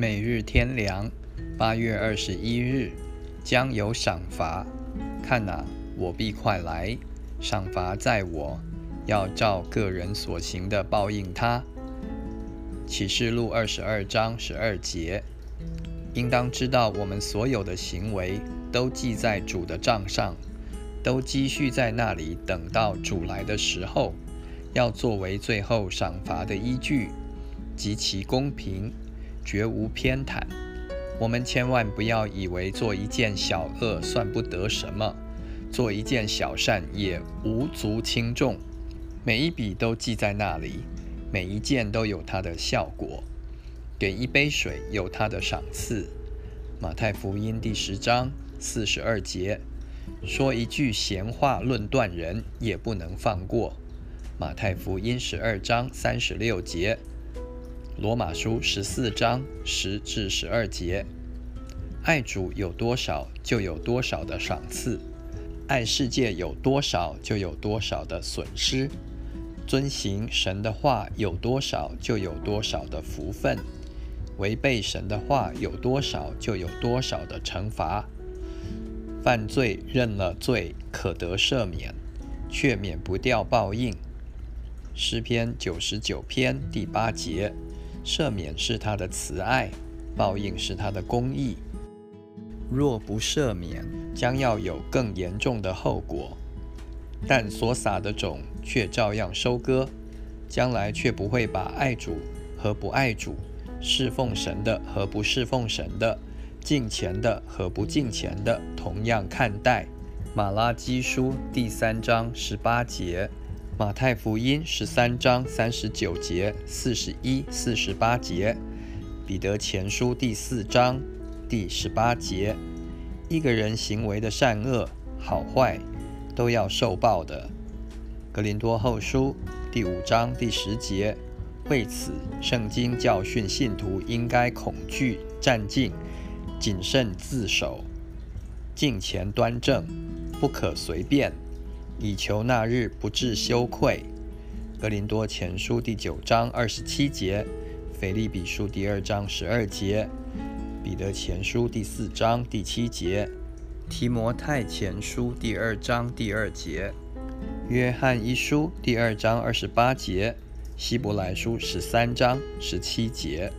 每日天良，八月二十一日，将有赏罚。看哪，我必快来，赏罚在我，要照个人所行的报应他。启示录二十二章十二节，应当知道我们所有的行为都记在主的账上，都积蓄在那里，等到主来的时候，要作为最后赏罚的依据，极其公平。绝无偏袒。我们千万不要以为做一件小恶算不得什么，做一件小善也无足轻重。每一笔都记在那里，每一件都有它的效果。给一杯水有它的赏赐。马太福音第十章四十二节，说一句闲话论断人也不能放过。马太福音十二章三十六节。罗马书十四章十至十二节，爱主有多少，就有多少的赏赐；爱世界有多少，就有多少的损失。遵行神的话有多少，就有多少的福分；违背神的话有多少，就有多少的惩罚。犯罪认了罪，可得赦免，却免不掉报应。诗篇九十九篇第八节。赦免是他的慈爱，报应是他的公义。若不赦免，将要有更严重的后果。但所撒的种却照样收割，将来却不会把爱主和不爱主、侍奉神的和不侍奉神的、敬钱的和不敬钱的同样看待。马拉基书第三章十八节。马太福音十三章三十九节、四十一、四十八节；彼得前书第四章第十八节。一个人行为的善恶、好坏，都要受报的。格林多后书第五章第十节。为此，圣经教训信徒应该恐惧、战兢、谨慎自守，敬前端正，不可随便。以求那日不致羞愧。格林多前书第九章二十七节，腓利比书第二章十二节，彼得前书第四章第七节，提摩太前书第二章第二节，约翰一书第二章二十八节，希伯来书十三章十七节。